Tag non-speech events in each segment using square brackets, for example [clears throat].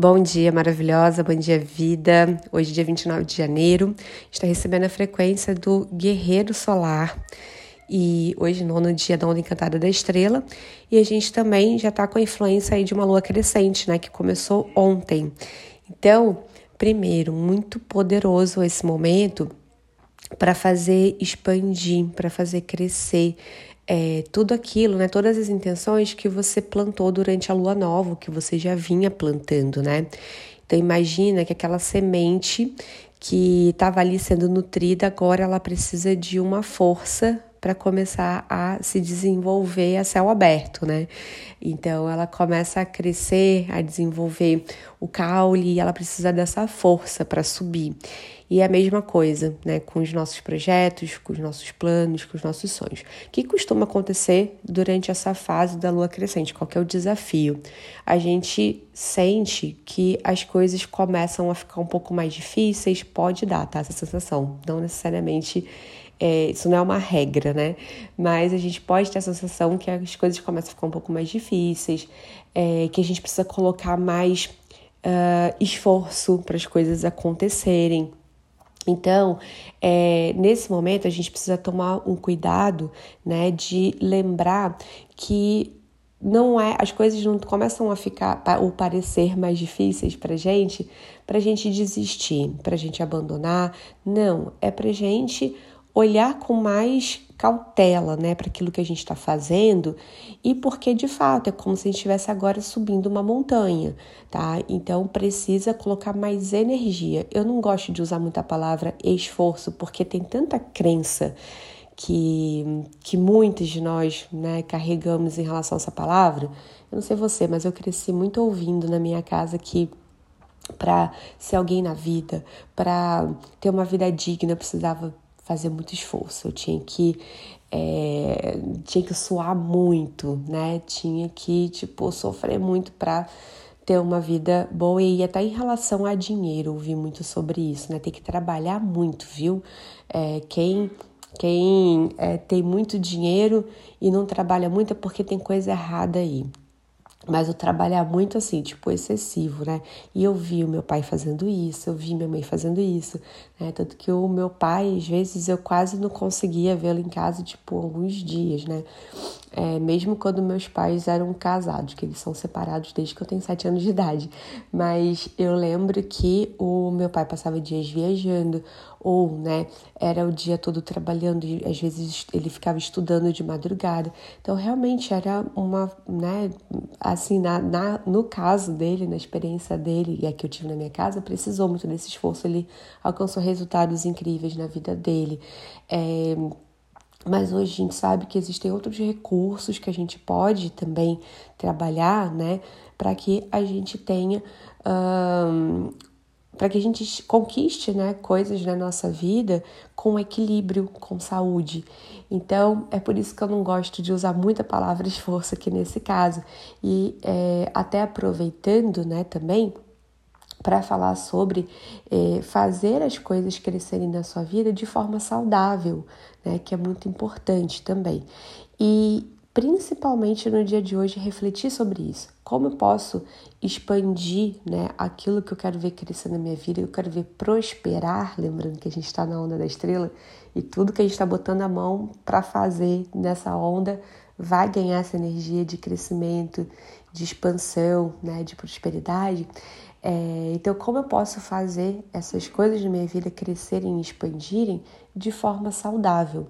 Bom dia, maravilhosa, bom dia, vida. Hoje, dia 29 de janeiro, está recebendo a frequência do Guerreiro Solar. E hoje, nono dia da Onda Encantada da Estrela. E a gente também já está com a influência aí de uma lua crescente, né? Que começou ontem. Então, primeiro, muito poderoso esse momento para fazer expandir, para fazer crescer é, tudo aquilo, né? Todas as intenções que você plantou durante a lua nova, que você já vinha plantando, né? Então imagina que aquela semente que estava ali sendo nutrida, agora ela precisa de uma força para começar a se desenvolver a céu aberto, né? Então ela começa a crescer, a desenvolver o caule e ela precisa dessa força para subir. E é a mesma coisa, né, com os nossos projetos, com os nossos planos, com os nossos sonhos. O que costuma acontecer durante essa fase da lua crescente? Qual é o desafio? A gente sente que as coisas começam a ficar um pouco mais difíceis, pode dar, tá? Essa sensação. Não necessariamente é, isso não é uma regra, né? Mas a gente pode ter a sensação que as coisas começam a ficar um pouco mais difíceis, é, que a gente precisa colocar mais uh, esforço para as coisas acontecerem. Então, é, nesse momento, a gente precisa tomar um cuidado, né, de lembrar que não é, as coisas não começam a ficar ou parecer mais difíceis para gente, para gente desistir, para gente abandonar. Não, é para gente olhar com mais cautela, né, para aquilo que a gente está fazendo e porque de fato é como se a gente estivesse agora subindo uma montanha, tá? Então precisa colocar mais energia. Eu não gosto de usar muita palavra esforço porque tem tanta crença que, que muitos de nós né, carregamos em relação a essa palavra. Eu não sei você, mas eu cresci muito ouvindo na minha casa que para ser alguém na vida, para ter uma vida digna, precisava fazer muito esforço, eu tinha que é, tinha que suar muito, né? Tinha que tipo sofrer muito para ter uma vida boa e até em relação a dinheiro, ouvi muito sobre isso, né? Tem que trabalhar muito, viu? É, quem quem é, tem muito dinheiro e não trabalha muito é porque tem coisa errada aí. Mas eu trabalhar muito assim, tipo, excessivo, né? E eu vi o meu pai fazendo isso, eu vi minha mãe fazendo isso, né? Tanto que o meu pai, às vezes, eu quase não conseguia vê-lo em casa, tipo, alguns dias, né? É, mesmo quando meus pais eram casados, que eles são separados desde que eu tenho sete anos de idade. Mas eu lembro que o meu pai passava dias viajando, ou, né, era o dia todo trabalhando e às vezes ele ficava estudando de madrugada. Então, realmente era uma, né, assim, na, na, no caso dele, na experiência dele, e a que eu tive na minha casa, precisou muito desse esforço. Ele alcançou resultados incríveis na vida dele. É, mas hoje a gente sabe que existem outros recursos que a gente pode também trabalhar, né, para que a gente tenha um, para que a gente conquiste né, coisas na nossa vida com equilíbrio, com saúde. Então, é por isso que eu não gosto de usar muita palavra esforço aqui nesse caso. E é, até aproveitando né, também para falar sobre é, fazer as coisas crescerem na sua vida de forma saudável, né, que é muito importante também. E principalmente no dia de hoje, refletir sobre isso. Como eu posso expandir né, aquilo que eu quero ver crescer na minha vida, eu quero ver prosperar, lembrando que a gente está na onda da estrela e tudo que a gente está botando a mão para fazer nessa onda vai ganhar essa energia de crescimento, de expansão, né, de prosperidade. É, então, como eu posso fazer essas coisas na minha vida crescerem e expandirem de forma saudável?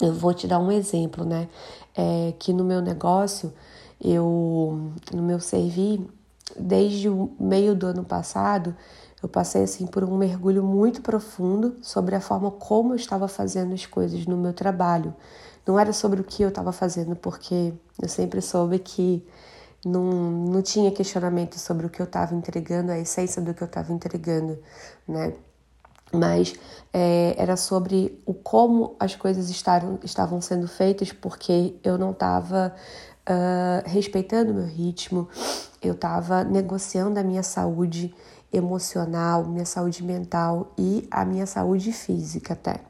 Eu vou te dar um exemplo, né? É, que no meu negócio, eu, no meu servir, desde o meio do ano passado, eu passei assim por um mergulho muito profundo sobre a forma como eu estava fazendo as coisas no meu trabalho. Não era sobre o que eu estava fazendo, porque eu sempre soube que não, não tinha questionamento sobre o que eu estava entregando, a essência do que eu estava entregando, né? Mas é, era sobre o como as coisas estavam, estavam sendo feitas, porque eu não estava uh, respeitando o meu ritmo, eu estava negociando a minha saúde emocional, minha saúde mental e a minha saúde física até.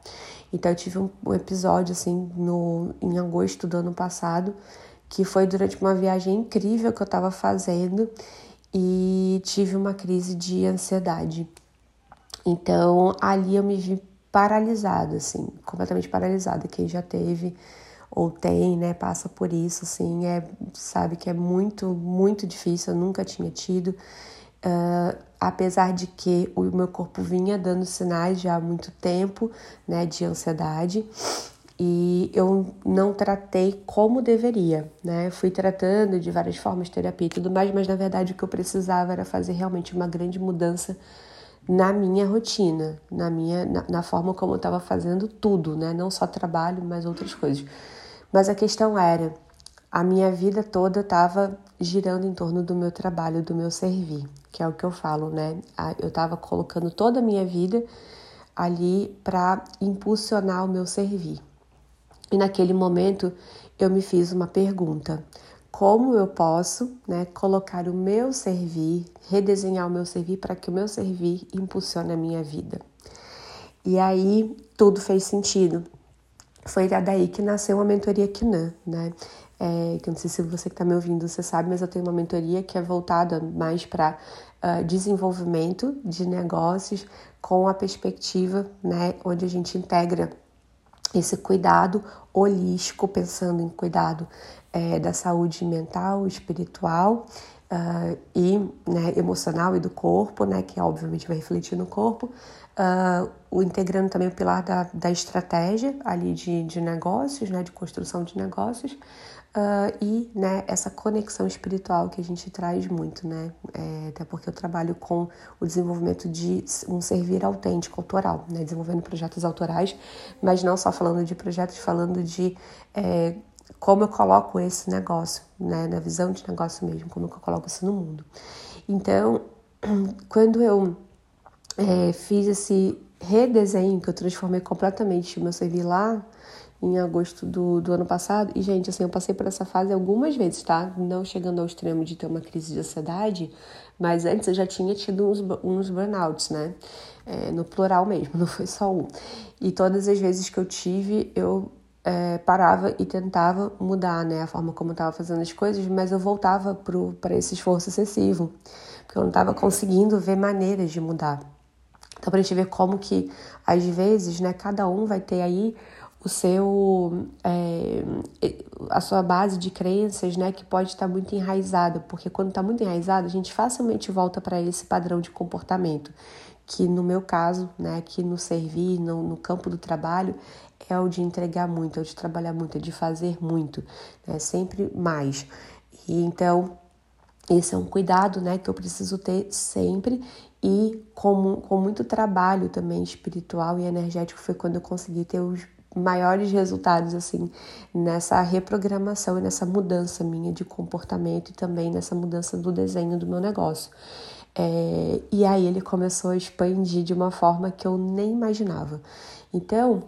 Então eu tive um, um episódio assim no, em agosto do ano passado, que foi durante uma viagem incrível que eu estava fazendo e tive uma crise de ansiedade. Então, ali eu me vi paralisada, assim, completamente paralisada. Quem já teve ou tem, né, passa por isso, assim, é, sabe que é muito, muito difícil, eu nunca tinha tido. Uh, apesar de que o meu corpo vinha dando sinais já há muito tempo, né, de ansiedade, e eu não tratei como deveria, né? Fui tratando de várias formas, terapia e tudo mais, mas na verdade o que eu precisava era fazer realmente uma grande mudança na minha rotina, na minha na, na forma como eu estava fazendo tudo, né? Não só trabalho, mas outras coisas. Mas a questão era, a minha vida toda estava girando em torno do meu trabalho, do meu servir, que é o que eu falo, né? Eu estava colocando toda a minha vida ali para impulsionar o meu servir. E naquele momento eu me fiz uma pergunta: como eu posso, né, colocar o meu servir, redesenhar o meu servir para que o meu servir impulsione a minha vida? E aí tudo fez sentido foi daí que nasceu a mentoria Kinan, né? É, que eu não sei se você que está me ouvindo, você sabe, mas eu tenho uma mentoria que é voltada mais para uh, desenvolvimento de negócios com a perspectiva, né, onde a gente integra esse cuidado holístico, pensando em cuidado é, da saúde mental, espiritual uh, e né, emocional e do corpo, né, que obviamente vai refletir no corpo, Uh, o integrando também o pilar da, da estratégia ali de, de negócios, né, de construção de negócios, uh, e né, essa conexão espiritual que a gente traz muito, né, é, até porque eu trabalho com o desenvolvimento de um servir autêntico, autoral, né, desenvolvendo projetos autorais, mas não só falando de projetos, falando de é, como eu coloco esse negócio, né, na visão de negócio mesmo, como eu coloco isso no mundo. Então, [clears throat] quando eu é, fiz esse redesenho que eu transformei completamente o meu servir lá em agosto do, do ano passado. E, gente, assim, eu passei por essa fase algumas vezes, tá? Não chegando ao extremo de ter uma crise de ansiedade, mas antes eu já tinha tido uns, uns burnouts, né? É, no plural mesmo, [laughs] não foi só um. E todas as vezes que eu tive, eu é, parava e tentava mudar, né? A forma como eu estava fazendo as coisas, mas eu voltava para esse esforço excessivo, porque eu não estava conseguindo ver maneiras de mudar. Então, para a gente ver como que, às vezes, né, cada um vai ter aí o seu é, a sua base de crenças, né, que pode estar muito enraizada, porque quando está muito enraizada, a gente facilmente volta para esse padrão de comportamento, que no meu caso, né, que no servir, no, no campo do trabalho, é o de entregar muito, é o de trabalhar muito, é de fazer muito, né, sempre mais. E então esse é um cuidado, né, que eu preciso ter sempre e com, com muito trabalho também espiritual e energético foi quando eu consegui ter os maiores resultados assim nessa reprogramação e nessa mudança minha de comportamento e também nessa mudança do desenho do meu negócio. É, e aí ele começou a expandir de uma forma que eu nem imaginava. Então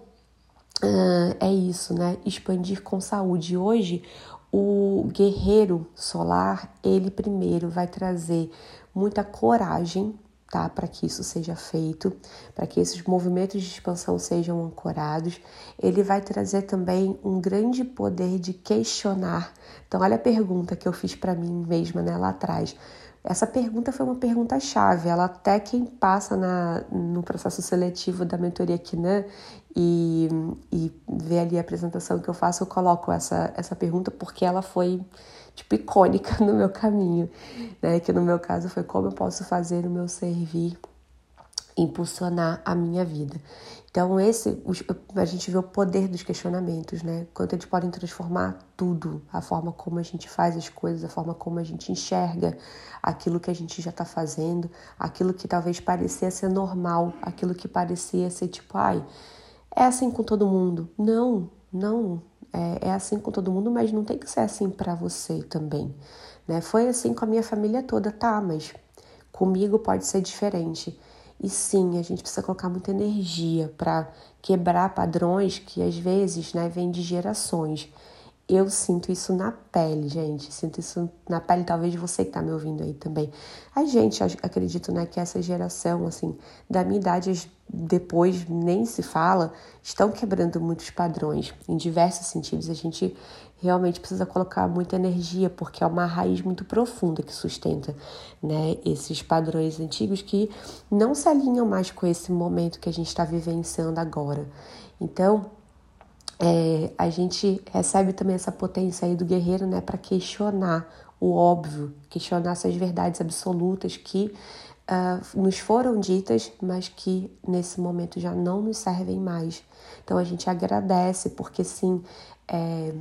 uh, é isso, né? Expandir com saúde. Hoje o guerreiro solar ele primeiro vai trazer muita coragem tá? Para que isso seja feito, para que esses movimentos de expansão sejam ancorados. Ele vai trazer também um grande poder de questionar. Então, olha a pergunta que eu fiz para mim mesma né, lá atrás. Essa pergunta foi uma pergunta chave. Ela até quem passa na, no processo seletivo da mentoria Kinan e, e vê ali a apresentação que eu faço, eu coloco essa, essa pergunta porque ela foi tipo, icônica [laughs] no meu caminho, né? Que no meu caso foi como eu posso fazer o meu servir impulsionar a minha vida. Então, esse a gente vê o poder dos questionamentos, né? Quanto eles podem transformar tudo, a forma como a gente faz as coisas, a forma como a gente enxerga aquilo que a gente já está fazendo, aquilo que talvez parecia ser normal, aquilo que parecia ser tipo, ai, é assim com todo mundo. Não, não, é, é assim com todo mundo, mas não tem que ser assim para você também. Né? Foi assim com a minha família toda, tá, mas comigo pode ser diferente. E sim, a gente precisa colocar muita energia para quebrar padrões que às vezes né, vêm de gerações. Eu sinto isso na pele, gente. Sinto isso na pele, talvez você que tá me ouvindo aí também. A gente, acredito, né, que essa geração, assim, da minha idade depois nem se fala, estão quebrando muitos padrões em diversos sentidos. A gente realmente precisa colocar muita energia, porque é uma raiz muito profunda que sustenta, né, esses padrões antigos que não se alinham mais com esse momento que a gente está vivenciando agora. Então, é, a gente recebe também essa potência aí do guerreiro, né, para questionar o óbvio, questionar essas verdades absolutas que uh, nos foram ditas, mas que nesse momento já não nos servem mais. Então a gente agradece, porque sim, é,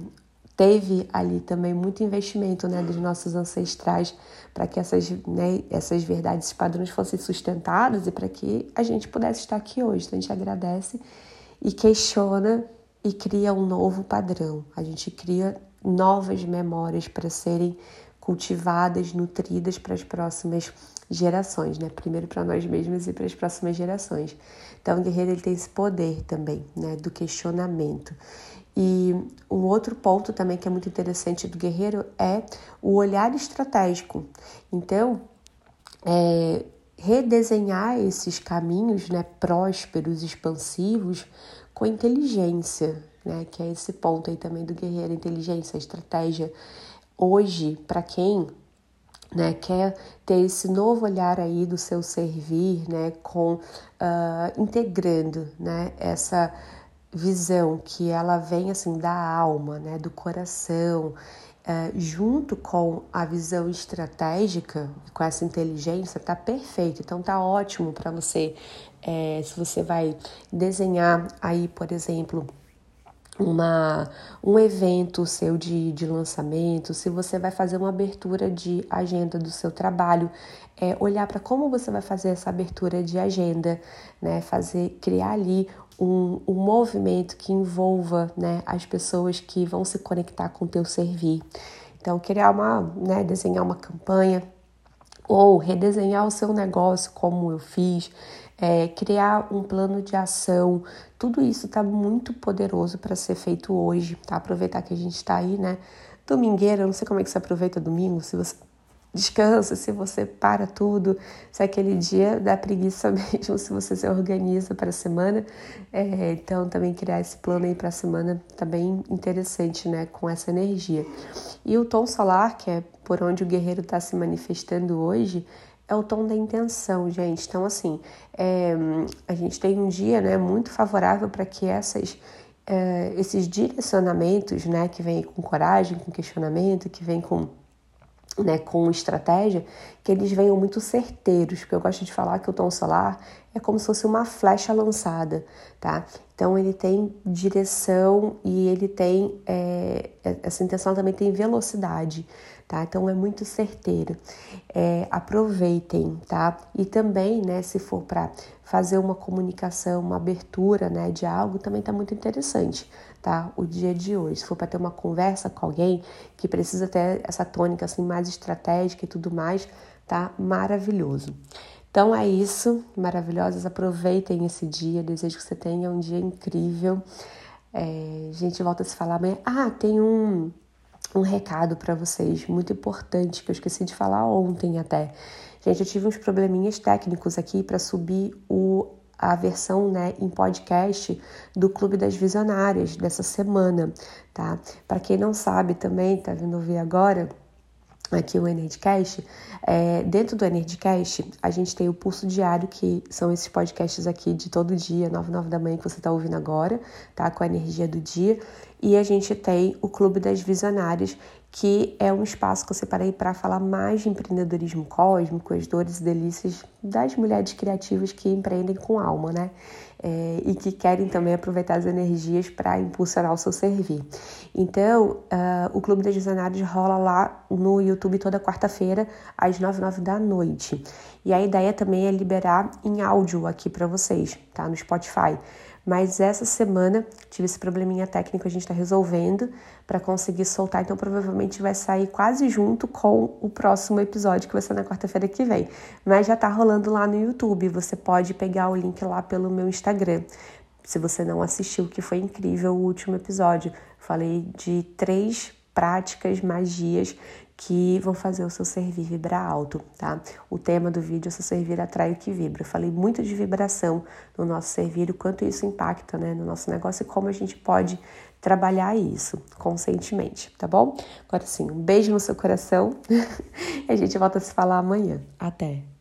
teve ali também muito investimento né, dos nossos ancestrais para que essas, né, essas verdades, padrões fossem sustentados e para que a gente pudesse estar aqui hoje. Então a gente agradece e questiona e cria um novo padrão. A gente cria novas memórias para serem cultivadas, nutridas para as próximas gerações, né? Primeiro para nós mesmos e para as próximas gerações. Então, o guerreiro ele tem esse poder também, né, do questionamento. E um outro ponto também que é muito interessante do guerreiro é o olhar estratégico. Então, é, redesenhar esses caminhos né, prósperos, expansivos, com inteligência, né? Que é esse ponto aí também do guerreiro, inteligência, estratégia. Hoje, para quem né, quer ter esse novo olhar aí do seu servir, né, com uh, integrando, né, essa visão que ela vem assim da alma, né, do coração, uh, junto com a visão estratégica, com essa inteligência, tá perfeito. Então tá ótimo para você é, se você vai desenhar aí, por exemplo, uma, um evento seu de, de lançamento, se você vai fazer uma abertura de agenda do seu trabalho, é, olhar para como você vai fazer essa abertura de agenda, né? Fazer, criar ali um, um movimento que envolva né, as pessoas que vão se conectar com o teu servir. Então, criar uma, né, desenhar uma campanha ou redesenhar o seu negócio como eu fiz, é, criar um plano de ação, tudo isso está muito poderoso para ser feito hoje, tá? Aproveitar que a gente está aí, né? Domingueira, não sei como é que você aproveita domingo, se você descansa, se você para tudo, se é aquele dia dá preguiça [laughs] mesmo, se você se organiza para a semana. É, então, também criar esse plano aí para a semana tá bem interessante, né? Com essa energia. E o tom solar, que é por onde o guerreiro está se manifestando hoje, é o tom da intenção, gente. Então, assim, é, a gente tem um dia né, muito favorável para que essas, é, esses direcionamentos, né, que vem com coragem, com questionamento, que vem com né, com estratégia, que eles venham muito certeiros, porque eu gosto de falar que o tom solar é como se fosse uma flecha lançada, tá? Então ele tem direção e ele tem é, essa intenção também tem velocidade, tá? Então é muito certeiro. É, aproveitem, tá? E também, né, se for para fazer uma comunicação, uma abertura, né, de algo, também tá muito interessante, tá? O dia de hoje, se for para ter uma conversa com alguém que precisa ter essa tônica assim mais estratégica e tudo mais, tá? Maravilhoso. Então é isso, maravilhosas. Aproveitem esse dia. Desejo que você tenha um dia incrível. É, a gente volta a se falar amanhã. Ah, tem um um recado para vocês muito importante que eu esqueci de falar ontem até. Gente, eu tive uns probleminhas técnicos aqui para subir o a versão né, em podcast do Clube das Visionárias dessa semana, tá? Para quem não sabe também, tá vindo ver agora, aqui o Energycast, é, dentro do Energycast a gente tem o pulso diário, que são esses podcasts aqui de todo dia, 9, 9 da manhã que você está ouvindo agora, tá? Com a energia do dia. E a gente tem o Clube das Visionárias, que é um espaço que eu separei para falar mais de empreendedorismo cósmico, as dores e delícias das mulheres criativas que empreendem com alma, né? É, e que querem também aproveitar as energias para impulsionar o seu servir. Então, uh, o Clube das Visionárias rola lá no YouTube toda quarta-feira, às 9 9 da noite. E a ideia também é liberar em áudio aqui para vocês, tá? No Spotify. Mas essa semana tive esse probleminha técnico, a gente está resolvendo para conseguir soltar, então provavelmente vai sair quase junto com o próximo episódio, que vai ser na quarta-feira que vem. Mas já está rolando lá no YouTube, você pode pegar o link lá pelo meu Instagram. se você não assistiu, que foi incrível o último episódio. Falei de três práticas, magias que vão fazer o seu servir vibrar alto, tá? O tema do vídeo é seu servir atrai o que vibra. Eu falei muito de vibração no nosso servir, o quanto isso impacta, né, no nosso negócio e como a gente pode trabalhar isso conscientemente, tá bom? Agora sim, um beijo no seu coração [laughs] e a gente volta a se falar amanhã. Até!